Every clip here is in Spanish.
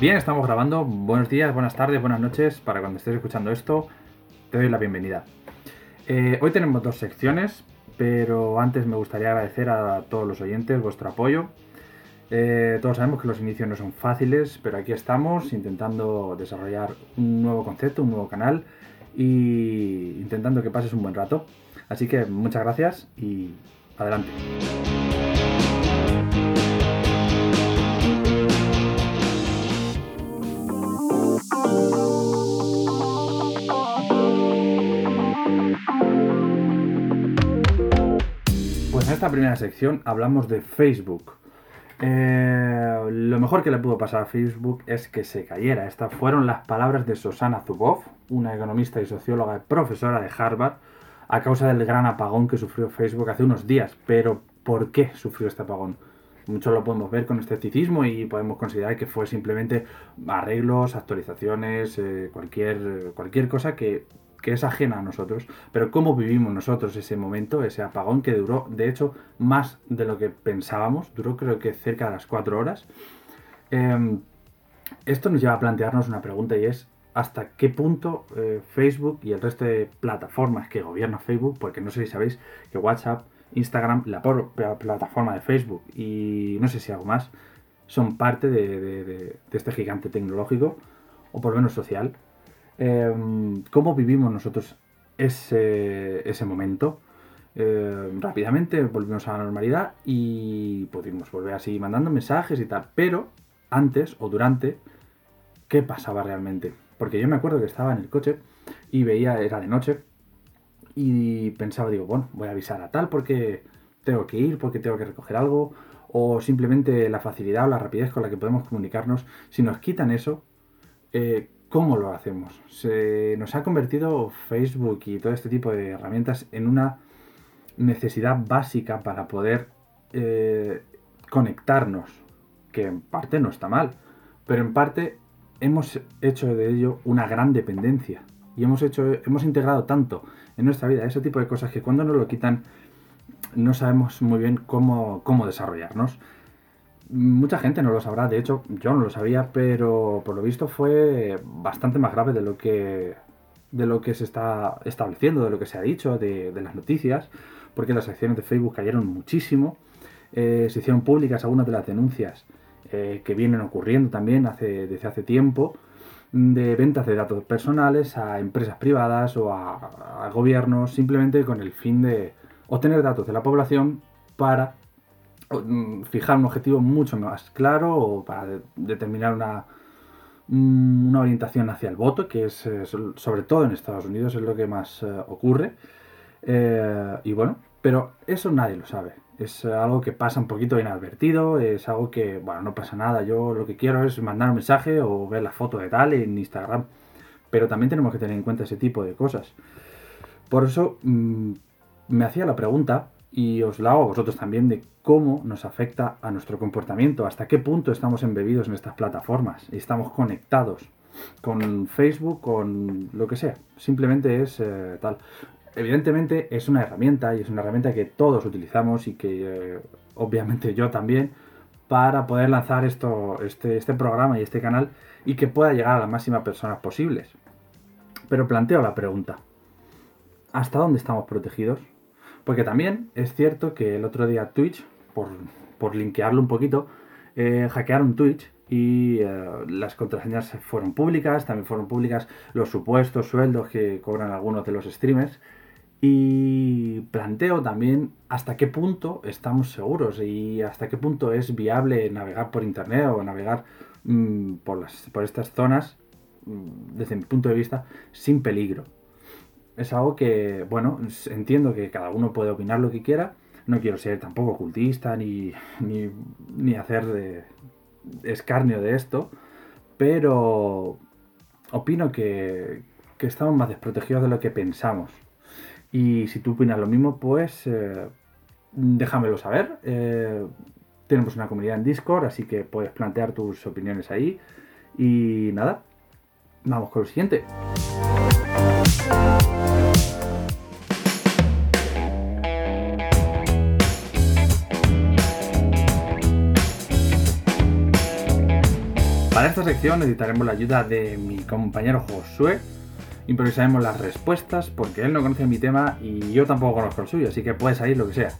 Bien, estamos grabando. Buenos días, buenas tardes, buenas noches. Para cuando estés escuchando esto, te doy la bienvenida. Eh, hoy tenemos dos secciones, pero antes me gustaría agradecer a todos los oyentes vuestro apoyo. Eh, todos sabemos que los inicios no son fáciles, pero aquí estamos intentando desarrollar un nuevo concepto, un nuevo canal y intentando que pases un buen rato. Así que muchas gracias y adelante. Esta primera sección hablamos de Facebook. Eh, lo mejor que le pudo pasar a Facebook es que se cayera. Estas fueron las palabras de Susana Zuboff, una economista y socióloga y profesora de Harvard, a causa del gran apagón que sufrió Facebook hace unos días. Pero, ¿por qué sufrió este apagón? Muchos lo podemos ver con escepticismo y podemos considerar que fue simplemente arreglos, actualizaciones, eh, cualquier, cualquier cosa que que es ajena a nosotros, pero cómo vivimos nosotros ese momento, ese apagón que duró, de hecho, más de lo que pensábamos, duró creo que cerca de las cuatro horas. Em, esto nos lleva a plantearnos una pregunta y es hasta qué punto eh, Facebook y el resto de plataformas que gobierna Facebook, porque no sé si sabéis que WhatsApp, Instagram, la propia plataforma de Facebook y no sé si algo más, son parte de este gigante tecnológico, o por lo menos social, Em, cómo vivimos nosotros ese, ese momento. Em, rápidamente volvimos a la normalidad y pudimos volver así mandando mensajes y tal. Pero antes o durante, ¿qué pasaba realmente? Porque yo me acuerdo que estaba en el coche y veía, era de noche, y pensaba, digo, bueno, voy a avisar a tal porque tengo que ir, porque tengo que recoger algo, o simplemente la facilidad o la rapidez con la que podemos comunicarnos. Si nos quitan eso, eh, ¿Cómo lo hacemos? Se nos ha convertido Facebook y todo este tipo de herramientas en una necesidad básica para poder eh, conectarnos, que en parte no está mal, pero en parte hemos hecho de ello una gran dependencia y hemos hecho, hemos integrado tanto en nuestra vida ese tipo de cosas que cuando nos lo quitan no sabemos muy bien cómo, cómo desarrollarnos. Mucha gente no lo sabrá, de hecho yo no lo sabía, pero por lo visto fue bastante más grave de lo que, de lo que se está estableciendo, de lo que se ha dicho, de, las noticias, porque las acciones de Facebook cayeron muchísimo, eh, se hicieron públicas algunas de las denuncias eh, que vienen ocurriendo también hace, desde hace tiempo, de ventas de datos personales a empresas privadas o a gobiernos, simplemente con el fin de obtener datos de la población para fijar un objetivo mucho más claro o para determinar una, mm, una orientación hacia el voto, que es sobre todo en Estados Unidos es lo que más eh, ocurre. Eh, y bueno, pero eso nadie lo sabe. Es algo que pasa un poquito inadvertido, es algo que, bueno, no pasa nada. Yo lo que quiero es mandar un mensaje o ver la foto de tal en Instagram. Pero también tenemos que tener en cuenta ese tipo de cosas. Por eso mm, me hacía la pregunta y os la hago a vosotros también de cómo nos afecta a nuestro comportamiento, hasta qué punto estamos embebidos en estas plataformas y estamos conectados con Facebook, con lo que sea. Simplemente es eh, tal. Evidentemente es una herramienta y es una herramienta que todos utilizamos y que eh, obviamente yo también para poder lanzar esto, este, este programa y este canal y que pueda llegar a las máximas personas posibles. Pero planteo la pregunta, ¿hasta dónde estamos protegidos? Porque también es cierto que el otro día Twitch, por, por linkearlo un poquito, eh, hackearon Twitch y eh, las contraseñas fueron públicas, también fueron públicas los supuestos sueldos que cobran algunos de los streamers. Y planteo también hasta qué punto estamos seguros y hasta qué punto es viable navegar por internet o navegar mm, por, las, por estas zonas, mm, desde mi punto de vista, sin peligro es algo que, bueno, entiendo que cada uno puede opinar lo que quiera. No quiero ser tampoco ocultista ni, ni, hacer de escarnio de esto, pero opino que, estamos más desprotegidos de lo que pensamos. Y si tú opinas lo mismo, pues eh, déjamelo saber. Eh, tenemos una comunidad en Discord, así que puedes plantear tus opiniones ahí. Y nada, vamos con lo siguiente. Para esta sección necesitaremos la ayuda de mi compañero Josué. Improvisaremos las respuestas porque él no conoce mi tema y yo tampoco conozco el suyo, así que puede salir lo que sea.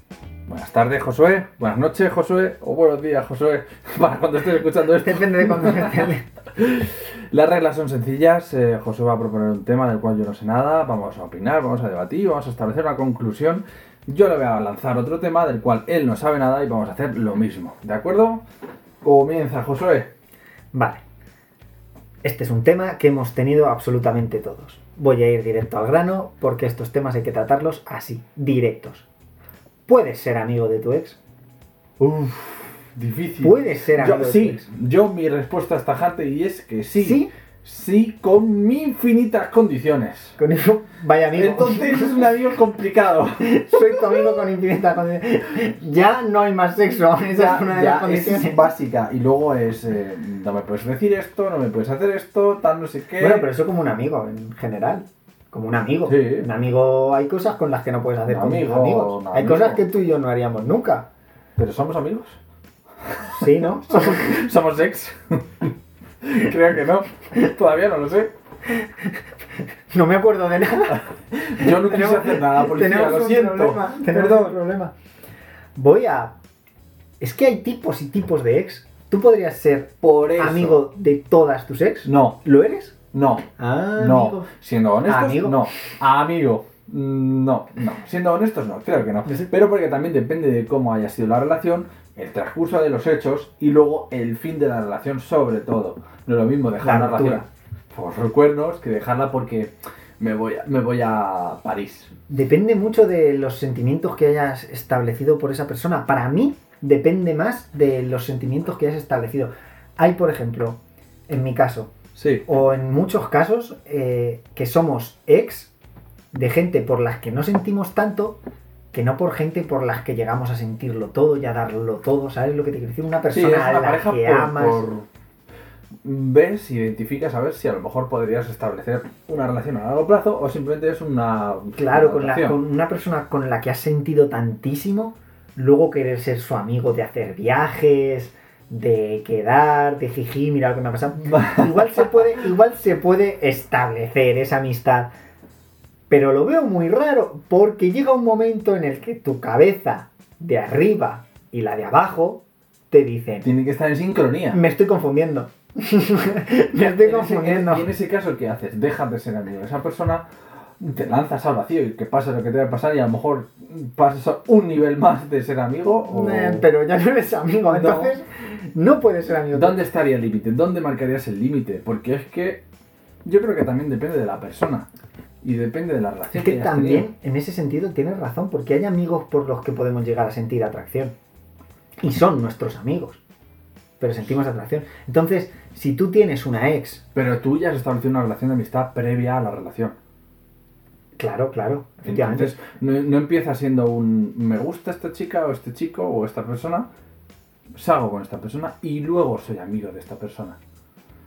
Buenas tardes, Josué. Buenas noches, Josué. O buenos días, Josué. Para cuando estés escuchando esto. Depende de entiende. Las reglas son sencillas. eh, Josué va a proponer un tema del cual yo no sé nada. Vamos a opinar, vamos a debatir, vamos a establecer una conclusión. Yo le voy a lanzar otro tema del cual él no sabe nada y vamos a hacer lo mismo. ¿De acuerdo? Comienza, Josué. Vale. Este es un tema que hemos tenido absolutamente todos. Voy a ir directo al grano porque estos temas hay que tratarlos así, directos. ¿Puedes ser amigo de tu ex? Uf, difícil. ¿Puedes ser amigo Yo, de tu sí, ex? yo mi respuesta es tajante y es que sí. ¿Sí? Sí, con infinitas condiciones. Con eso, vaya amigo. Entonces es un amigo complicado. soy tu amigo con infinita condición. Ya no hay más sexo. Esa Ya, es una de ya, las condiciones. es básica. Y luego es, eh, no me puedes decir esto, no me puedes hacer esto, tal, no sé qué. Bueno, pero eso como un amigo en general. Como un amigo. Sí. Un amigo, hay cosas con las que no puedes hacer Un con tus amigo, amigos. Hay amigo. cosas que tú y yo no haríamos nunca. Pero somos amigos. Sí, ¿no? Somos, somos ex. Creo que no. Todavía no lo sé. No me acuerdo de nada. Yo no quise hacer nada, policía, tenemos lo un siento. problema. Perdón. un problema. Voy a. Es que hay tipos y tipos de ex. ¿Tú podrías ser Por eso. amigo de todas tus ex? No, ¿Lo eres? no, Ah, no. amigo. Siendo honestos, Amigo. no. Amigo. Mm, No, no. Siendo honestos, no. Creo que no. Pero porque también depende de cómo haya sido la relación, el transcurso de los hechos y luego el fin de la relación sobre todo. No es lo mismo dejar La relación por los cuernos que dejarla porque me voy a, me voy a París. Depende mucho de los sentimientos que hayas establecido por esa persona. Para mí, depende más de los sentimientos que hayas establecido. Hay, por ejemplo, en mi caso, Sí. o en muchos casos, eh, que somos ex de gente por las que no sentimos tanto que no por gente por las que llegamos a sentirlo todo y a darlo todo. ¿Sabes lo que te quiero decir? Una Sí, persona es a una la pareja que por, amas. por- ves, identificas a ver si a lo mejor podrías establecer una relación a largo plazo o simplemente es una Claro, una con, la- con una persona con la que has sentido tantísimo, luego querer ser su amigo, de hacer viajes, de quedar, de jiji, mira lo que me ha pasado. Igual se puede, igual se puede establecer esa amistad. Pero lo veo muy raro, porque llega un momento en el que tu cabeza de arriba y la de abajo te dicen, Tiene que estar en sincronía. me estoy confundiendo. me estoy En ese- confundiendo. Y en ese caso, ¿qué haces? Dejas de ser amigo de esa persona, te lanzas al vacío y que pase lo que te va a pasar y a lo mejor pasas un nivel más de ser amigo o... Eh, Pero ya no eres amigo, No. entonces no puedes ser amigo. ¿Dónde estaría el límite? ¿Dónde marcarías el límite? Porque es que yo creo que también depende de la persona y depende de la relación Es que también, tenido. en ese sentido, tienes razón, porque hay amigos por los que podemos llegar a sentir atracción. Y son nuestros amigos. Pero sentimos atracción. Entonces, si tú tienes una ex, Pero tú ya has establecido una relación de amistad previa a la relación. claro, claro, efectivamente. Entonces, no, no empieza siendo un me gusta esta chica o este chico o esta persona, salgo con esta persona y luego soy amigo de esta persona.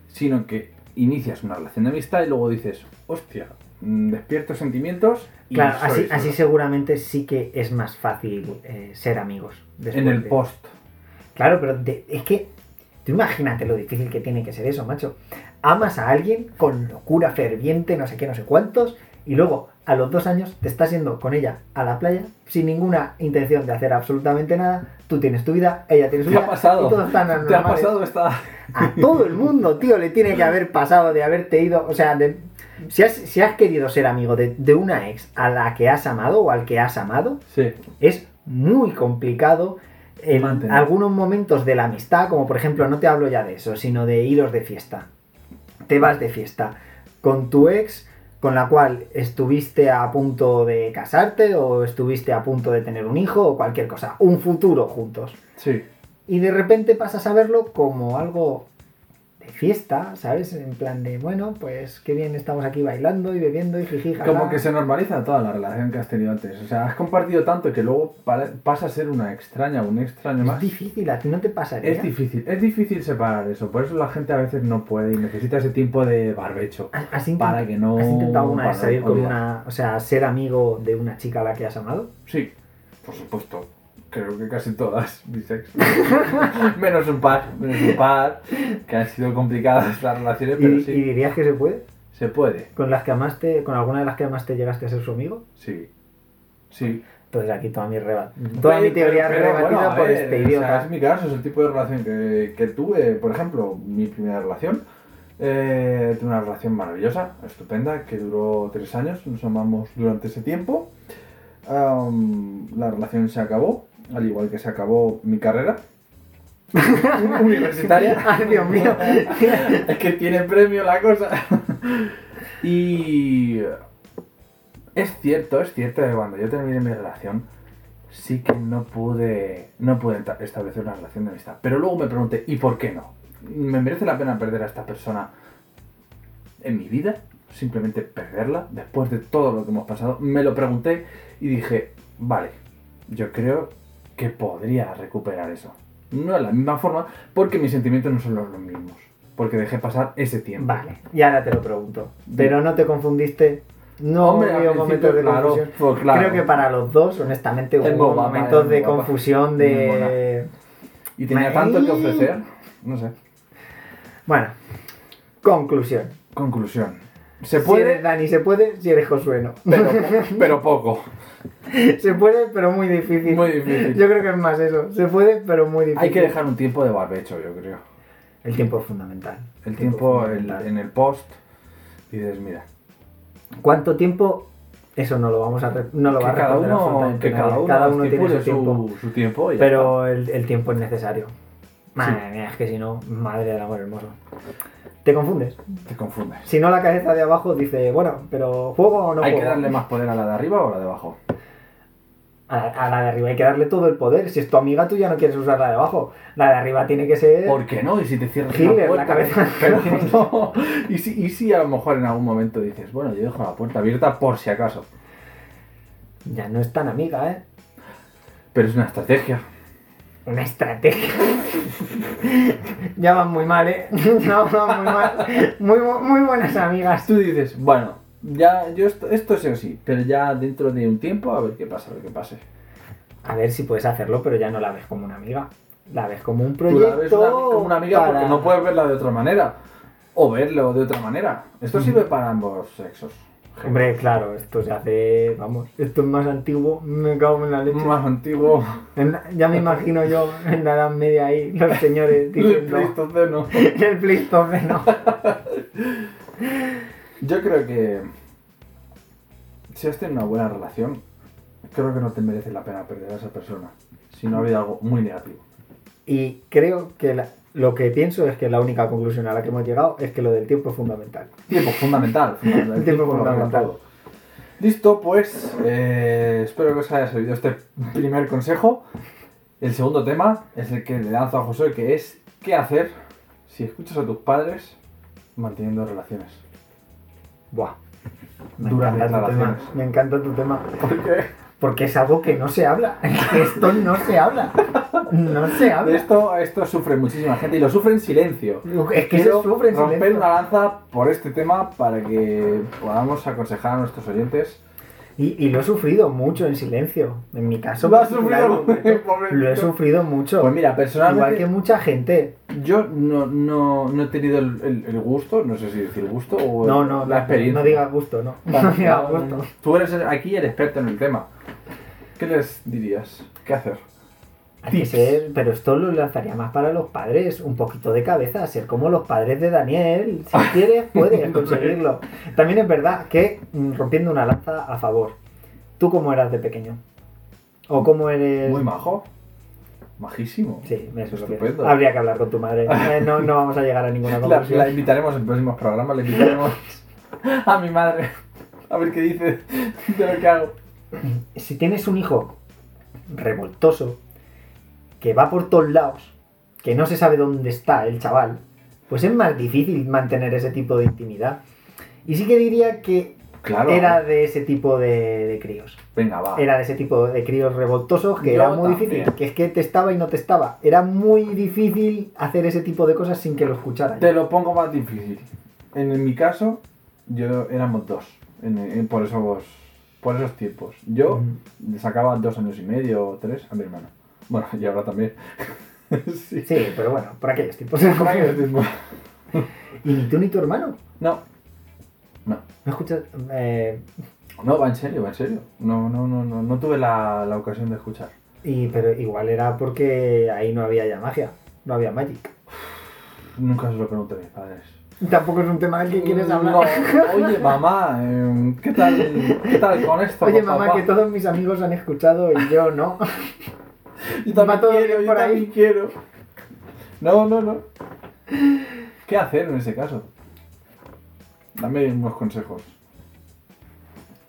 Sino que inicias una relación de amistad y luego dices, hostia, despierto sentimientos y claro, así, solo". así seguramente sí que es más fácil eh, ser amigos. en el de- post. Claro, pero de- es que tú imagínate lo difícil que tiene que ser eso, macho. Amas a alguien con locura ferviente, no sé qué, no sé cuántos, y luego a los dos años te estás yendo con ella a la playa sin ninguna intención de hacer absolutamente nada. Tú tienes tu vida, ella tiene su ¿Te vida. ha pasado? Y todos están ¿Te ha pasado esta...? A todo el mundo, tío, le tiene que haber pasado de haberte ido. O sea, de- si, has, si has querido ser amigo de, de una ex a la que has amado o al que has amado, Sí. es muy complicado en Mantener. algunos momentos de la amistad, como por ejemplo, no te hablo ya de eso, sino de iros de fiesta. Te vas de fiesta con tu ex con la cual estuviste a punto de casarte o estuviste a punto de tener un hijo o cualquier cosa, un futuro juntos. Sí. Y de repente pasas a verlo como algo de fiesta, ¿sabes? En plan de, bueno, pues qué bien estamos aquí bailando y bebiendo y jiji. Como que se normaliza toda la relación que has tenido antes. O sea, has compartido tanto que luego pasa a ser una extraña, un extraño Es más. difícil, a ti no te pasaría. Es difícil, es difícil separar eso. Por eso la gente a veces no puede y necesita ese tiempo de barbecho. ¿Has, Para que no. ¿Has intentado alguna vez salir con una. O sea, ser amigo de una chica a la que has amado? Sí, por supuesto. Creo que casi todas bisexuales. menos un par, menos un par, que han sido complicadas las relaciones, pero ¿Y, sí. y dirías que se puede? Se puede, ¿Con las que amaste, con alguna de las que amaste llegaste a ser su amigo? sí. Sí. Entonces aquí toda mi reba- toda mi Pero- teoría pero, rebatida bueno, a por ver, este o sea, idiota. es mi caso, es el tipo de relación que, que tuve. Por ejemplo, mi primera relación. Eh, tuve una relación maravillosa, estupenda, que duró tres años. Nos amamos durante ese tiempo. La relación se acabó, al igual que se acabó mi carrera universitaria. Ay, Dios mío. es que tiene premio la cosa. y es cierto, es cierto que cuando yo terminé mi relación, sí que no pude, no pude establecer una relación de amistad. Pero luego me pregunté, ¿y por qué no? ¿Me merece la pena perder a esta persona en mi vida? Simplemente perderla después de todo lo que hemos pasado. Me lo pregunté y dije, vale, yo creo que podría recuperar eso. No de la misma forma, porque mis sentimientos no son los mismos. Porque dejé pasar ese tiempo. Vale, y ahora te lo pregunto. Pero no te confundiste. No Hombre, momentos de claro, confusión. pues claro. Creo que para los dos, honestamente, hubo momentos de guapa. confusión de. Y tenía Ay. tanto que ofrecer. No sé. Bueno, conclusión. Conclusión. Se Si puede, eres Dani, se puede. Si eres Josué, no. pero, pero poco. se puede, pero muy difícil. Muy difícil. Yo creo que es más eso. Se puede, pero muy difícil. Hay que dejar un tiempo de barbecho, yo creo. El tiempo es fundamental. El tiempo fundamental. en el post. Y dices, mira, ¿Cuánto tiempo? Eso no lo vamos a no lo que va a cada uno, que cada uno, Cada uno tiene su tiempo. su, tiempo. Pero el, el tiempo es necesario. Madre mía, es que si no, madre del amor hermoso. Te confundes. Te confundes. Si no, la cabeza de abajo dice, bueno, pero ¿juego o no ¿Hay juego? que darle más poder a la de arriba o a la de abajo? A, a la de arriba hay que darle todo el poder. Si es tu amiga, tú ya no quieres usar la de abajo. La de arriba tiene que ser... ¿Por qué no? ¿Y si te cierras Hitler, la puerta? cabeza. No. ¿Y si, ¿Y si a lo mejor en algún momento dices, bueno, yo dejo la puerta abierta por si acaso? Ya no es tan amiga, ¿eh? Pero es una estrategia. Una estrategia. ya van muy mal, ¿eh? No, van muy mal. Muy, muy buenas amigas. Tú dices, bueno, ya, yo esto, esto es así, pero ya dentro de un tiempo a ver qué pasa, a ver qué pase. A ver si puedes hacerlo, pero ya no la ves como una amiga. La ves como un Tú proyecto. la ves una- como una amiga para- porque no puedes verla de otra manera. O verlo de otra manera. Esto sirve para ambos sexos. Hombre, claro, esto se hace. Vamos, esto es más antiguo. Me cago en la leche. Más antiguo. La- ya me imagino yo en la Edad Media ahí, los señores El diciendo. Pleistoceno. el Pleistoceno. Yo creo que si has tenido una buena relación, creo que no te merece la pena perder a esa persona. Si no ha habido algo muy negativo. Y creo que la- lo que pienso es que la única conclusión a la que hemos llegado es que lo del tiempo es fundamental. Tiempo, fundamental. fundamental. El tiempo arregla fundamental. Listo, pues eh, espero que os haya servido este primer consejo. El segundo tema es el que le lanzo a José, que es qué hacer si escuchas a tus padres manteniendo relaciones. Buah. Me Duras encanta tu tema. Me encanta tu tema. ¿Por qué? Porque es algo que no se habla. Esto no se habla. No se De habla. esto, esto sufre muchísima gente y lo sufre en silencio. Es que se Quiero sufre en romper silencio. una lanza por este tema para que podamos aconsejar a nuestros oyentes. Y, y lo he sufrido mucho en silencio. En mi caso, Lo sufrido, he sufrido mucho. Pues mira, personalmente Igual que mucha gente. yo no, no, no he tenido el, el- el gusto, no sé si decir gusto o No, no, la experiencia. No digas gusto, no. Vale, No digas gusto. no. Tú eres aquí el experto en el tema. ¿Qué les dirías? ¿Qué hacer? Hay que ser, pero esto lo lanzaría más para los padres, un poquito de cabeza, ser como los padres de Daniel. Si quieres, puedes conseguirlo. También es verdad que, mm, rompiendo una lanza a favor, ¿tú cómo eras de pequeño? ¿O cómo eres...? Muy majo. Majísimo. Sí, eso es lo que Estupendo. habría que hablar con tu madre. Eh, no, no vamos a llegar a ninguna La, conclusión. la invitaremos en próximos programas, le invitaremos a mi madre a ver qué dice de lo que hago. Si tienes un hijo revoltoso, que va por todos lados, que no se sabe dónde está el chaval, pues es más difícil mantener ese tipo de intimidad. Y sí que diría que Claro. era de ese tipo de, de críos. Venga, va. Era de ese tipo de críos revoltosos que Yo era muy también. difícil. Que es que te estaba y no te estaba. Era muy difícil hacer ese tipo de cosas sin que lo escucharan. Te lo pongo más difícil. En, mi caso, yo éramos dos. En- en- por eso vos por esos tiempos. Yo le sacaba dos años y medio o tres a mi hermano. Bueno, y ahora también. sí. Sí, pero bueno, por aquellos tiempos. Por aquellos tiempos. ¿Y ni tú ni tu hermano? No. No. ¿No escuchas? Eh, No, va en serio, va en serio. No, no, no, no, no tuve la, la ocasión de escuchar. y, pero igual era porque ahí no había ya magia, no había magic. Nunca se lo pregunté a mis padres. Tampoco es un tema del que quieres hablar. No, oye, mamá, em, ¿qué tal, ¿qué tal con esto? Oye, mamá, papá? que todos mis amigos han escuchado y yo no. Yo también quiero, yo por ahí. también quiero. No, no, no. ¿Qué hacer en ese caso? Dame unos consejos.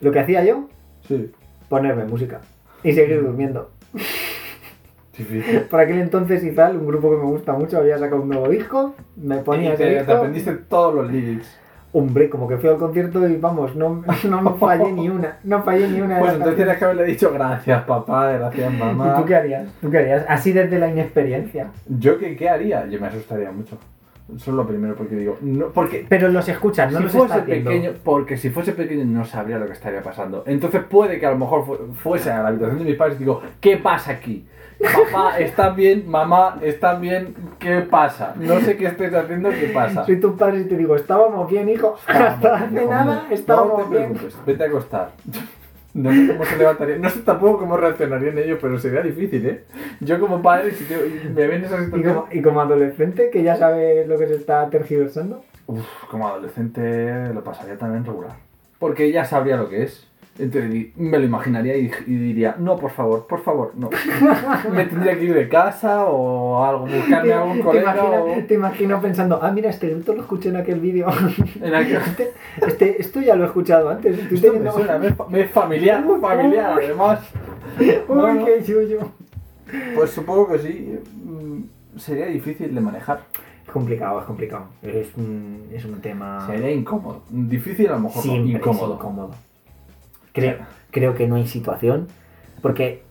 Lo que hacía yo, Sí. ponerme música y seguir durmiendo. Difícil. Por aquel entonces Izal, un grupo que me gusta mucho, había sacado un nuevo disco, me ponía Y ese te, te disco. aprendiste todos los lyrics. Hombre, como que fui al concierto y vamos, no, no, no fallé ni una, no fallé ni una Pues entonces tenías que haberle dicho gracias papá, gracias mamá. ¿Y tú qué harías? ¿Tú qué harías? Así desde la inexperiencia. ¿Yo qué, qué haría? Yo me asustaría mucho. Eso es lo primero porque digo, no, porque Pero los escuchas, no si los fuese estás viendo. pequeño, porque si fuese pequeño no sabría lo que estaría pasando. Entonces puede que a lo mejor fu- fuese a la habitación de mis padres y digo, ¿qué pasa aquí? Papá, ¿están bien? Mamá, ¿están bien? ¿Qué pasa? No sé qué estáis haciendo, ¿qué pasa? Soy tu padre y te digo, estábamos bien, hijo. Hasta hace Hijo nada estábamos No te bien. preocupes, vete a acostar. No sé cómo se levantaría, no sé tampoco cómo reaccionarían ellos, pero sería difícil, ¿eh? Yo como padre, si te- me ven esa Y situación... como, y como adolescente, que ya sabe lo que se está tergiversando. Uf, como adolescente lo pasaría también regular. Porque ya sabría lo que es. Entonces me lo imaginaría y, y diría, no, por favor, por favor, no. me tendría que ir de casa o algo, buscarme a algún te, colega imagino, o... te imagino pensando, ah, mira, este grito lo escuché en aquel vídeo. En aquel- Este, este- esto ya lo he escuchado antes. Estoy Esto me teniendo- suena, me es fa- me es familiar, familiar, además. Uy, Bueno. qué yuyo. Pues supongo que sí. mm, Sería difícil de manejar. Es complicado, es complicado. Es un, es un tema. Sería incómodo. Difícil a lo mejor, es incómodo. Creo, creo que no hay situación. Porque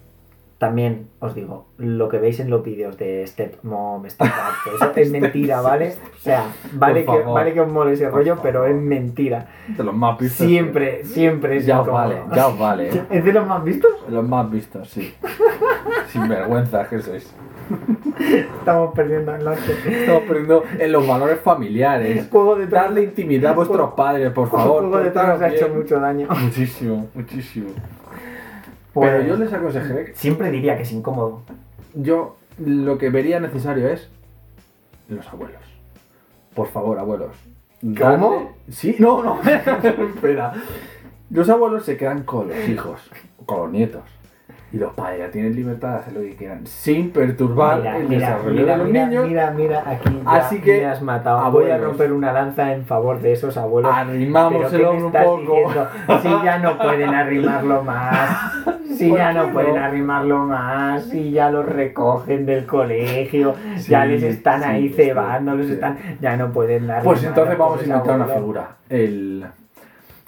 también os digo, lo que veis en los vídeos de todo eso es mentira, ¿vale? O sea, vale que, vale que os mole ese Por rollo, favor. pero es mentira. De los más vistos. Siempre, siempre es Ya os vale, ya os vale. ¿Es de los más vistos? Los más vistos, sí. Sin vergüenza que sois. Estamos perdiendo el norte. Estamos perdiendo en los valores familiares. Juego de. Darle intimidad a vuestros padres, por favor. Juego de Tronos ha hecho mucho daño. Muchísimo, muchísimo. Pues- Pero yo les aconsejaré que Siempre diría que es incómodo. yo lo que vería necesario es los abuelos. Por favor, abuelos. ¿Cómo? Sí, no, no. Espera. Los abuelos se quedan con los hijos, con los nietos. Y los padres ya tienen libertad de hacer lo que quieran, sin perturbar Mira, el mira, desarrollo mira, de los mira, niños. mira, mira, aquí ya Así que, me has matado. Voy a romper una lanza en favor de esos abuelos. Arrimamos Pero el ¿qué me hombro un poco. Si ya no pueden arrimarlo más. Si ¿Por ya no no? pueden arrimarlo más. Si ya los recogen del colegio. Sí, ya les están sí, ahí cebando. Sí. están, ya no pueden dar. Pues entonces vamos a inventar una figura. El.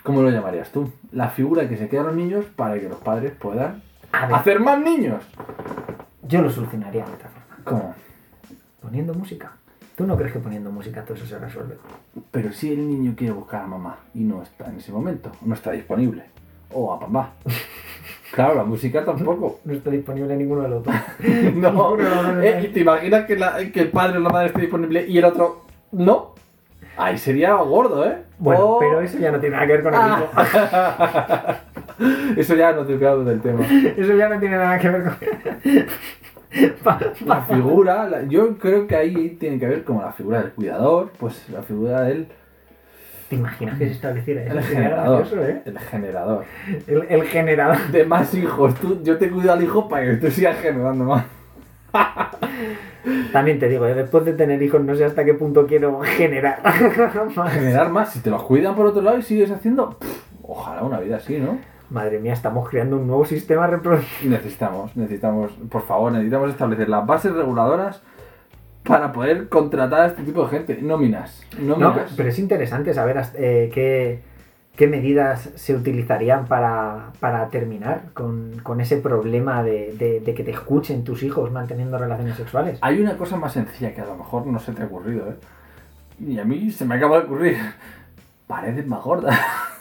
¿Cómo lo llamarías tú? La figura que se queda a los niños para que los padres puedan hacer más niños. yo lo solucionaría de otra forma. ¿Cómo? Poniendo música. ¿Tú no crees que poniendo música todo eso se resuelve? Pero si el niño quiere buscar a mamá y no está en ese momento, no está disponible. O a papá. Claro, la música tampoco. No está disponible ninguno de los dos. No. No, no, no. Eh, ¿y ¿Te imaginas que, la- que el padre o la madre esté disponible y el otro no? Ahí sería gordo, ¿eh? Bueno, O- pero eso ya no tiene nada que ver con el Ah. hijo. Eso ya no te quedado del tema. Eso ya no tiene nada que ver con. Pa- La figura, la- yo creo que ahí tiene que ver como la figura del cuidador, pues la figura del ¿Te imaginas que se estableciera eso? el generador. gracioso, ¿eh? El generador. El, el generador. De más hijos. Tú, yo te cuido al hijo para que tú sigas generando más. También te digo, ¿eh? después de tener hijos, no sé hasta qué punto quiero generar. más. Generar más. Si te los cuidan por otro lado y sigues haciendo. pff, ojalá una vida así, ¿no? Madre mía, estamos creando un nuevo sistema reproductivo. Necesitamos, necesitamos, por favor, necesitamos establecer las bases reguladoras para poder contratar a este tipo de gente. Nóminas. No, pero es interesante saber eh, qué, qué medidas se utilizarían para, para terminar con, con ese problema de, de- de que te escuchen tus hijos manteniendo relaciones sexuales. Hay una cosa más sencilla que a lo mejor no se te ha ocurrido, ¿eh? Y a mí se me acaba de ocurrir. Paredes más gordas.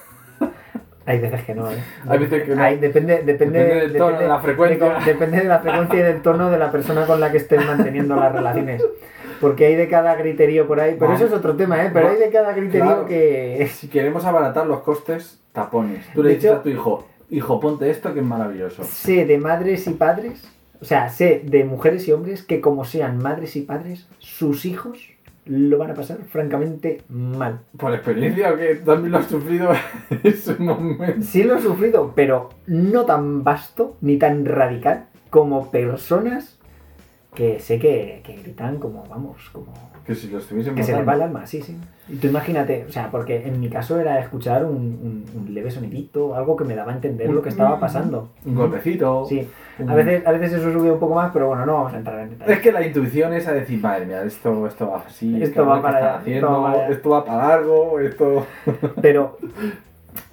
Hay veces que no, ¿eh? Hay veces que no. Hay- depende, depende, Depende del tono, de la frecuencia. de- depende de la frecuencia y del tono de la persona con la que estés manteniendo las relaciones. Porque hay de cada criterio por ahí. Pero eso es otro tema, ¿eh? Pero hay de cada Claro. que. Si queremos abaratar los costes, tapones. Tú le dices a tu hijo, hijo, ponte esto que es maravilloso. sé de madres y padres, o sea, sé de mujeres y hombres que como sean madres y padres, sus hijos lo van a pasar francamente mal. Por experiencia, que también lo has sufrido en ese momento. Sí lo he sufrido, pero no tan vasto ni tan radical como personas que sé que, que gritan como, vamos, como... Que si lo estuviesen Que se le matando. va el alma, sí, sí. Y tú imagínate, o sea, porque en mi caso era escuchar un, un- un leve sonidito, algo que me daba a entender lo que estaba pasando. Un golpecito. Sí, un- a veces, a veces eso sube un poco más, pero bueno, no vamos a entrar en detalles. Es que la intuición es a decir, madre mía, esto, esto va así, Esto va ¿qué para haciendo? esto va para allá. esto va para largo, esto... Pero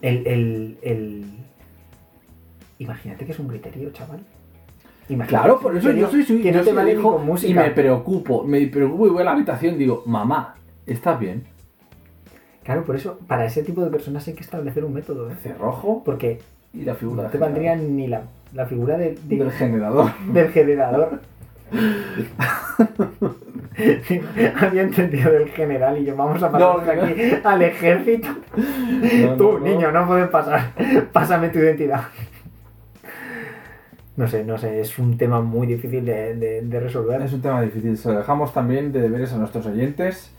el, el, el- Imagínate que es un criterio, chaval. Imagínate Claro, que por es eso yo soy que no te soy con y me preocupo, me preocupo y voy a la habitación y digo, mamá, ¿estás bien? Claro, por eso, para ese tipo de personas hay que establecer un método, ¿eh? Cerrojo Porque y la figura no te valdría ni la, la figura de- de- del generador. del generador. Había entendido del general y yo vamos a pasar no. aquí al ejército. Tú, niño, no puedes pasar. Pásame tu identidad. No sé, no sé, es un tema muy difícil de, de- de resolver. Es un tema difícil, se lo dejamos también de deberes a nuestros oyentes,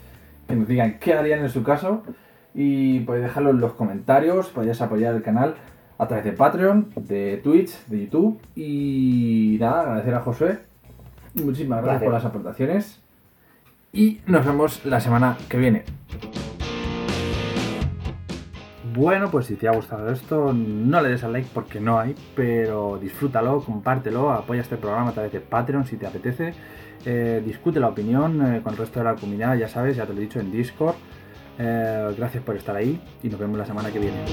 que nos digan qué harían en su caso y podéis dejarlo en los comentarios, podéis apoyar el canal a través de Patreon, de Twitch, de YouTube y nada, agradecer a Josué, muchísimas gracias por las aportaciones y nos vemos la semana que viene. Bueno, pues si te ha gustado esto, no le des al like porque no hay, pero disfrútalo, compártelo, apoya este programa a través de Patreon si te apetece, eh, discute la opinión eh, con el resto de la comunidad, ya sabes, ya te lo he dicho en Discord. Eh, gracias por estar ahí y nos vemos la semana que viene.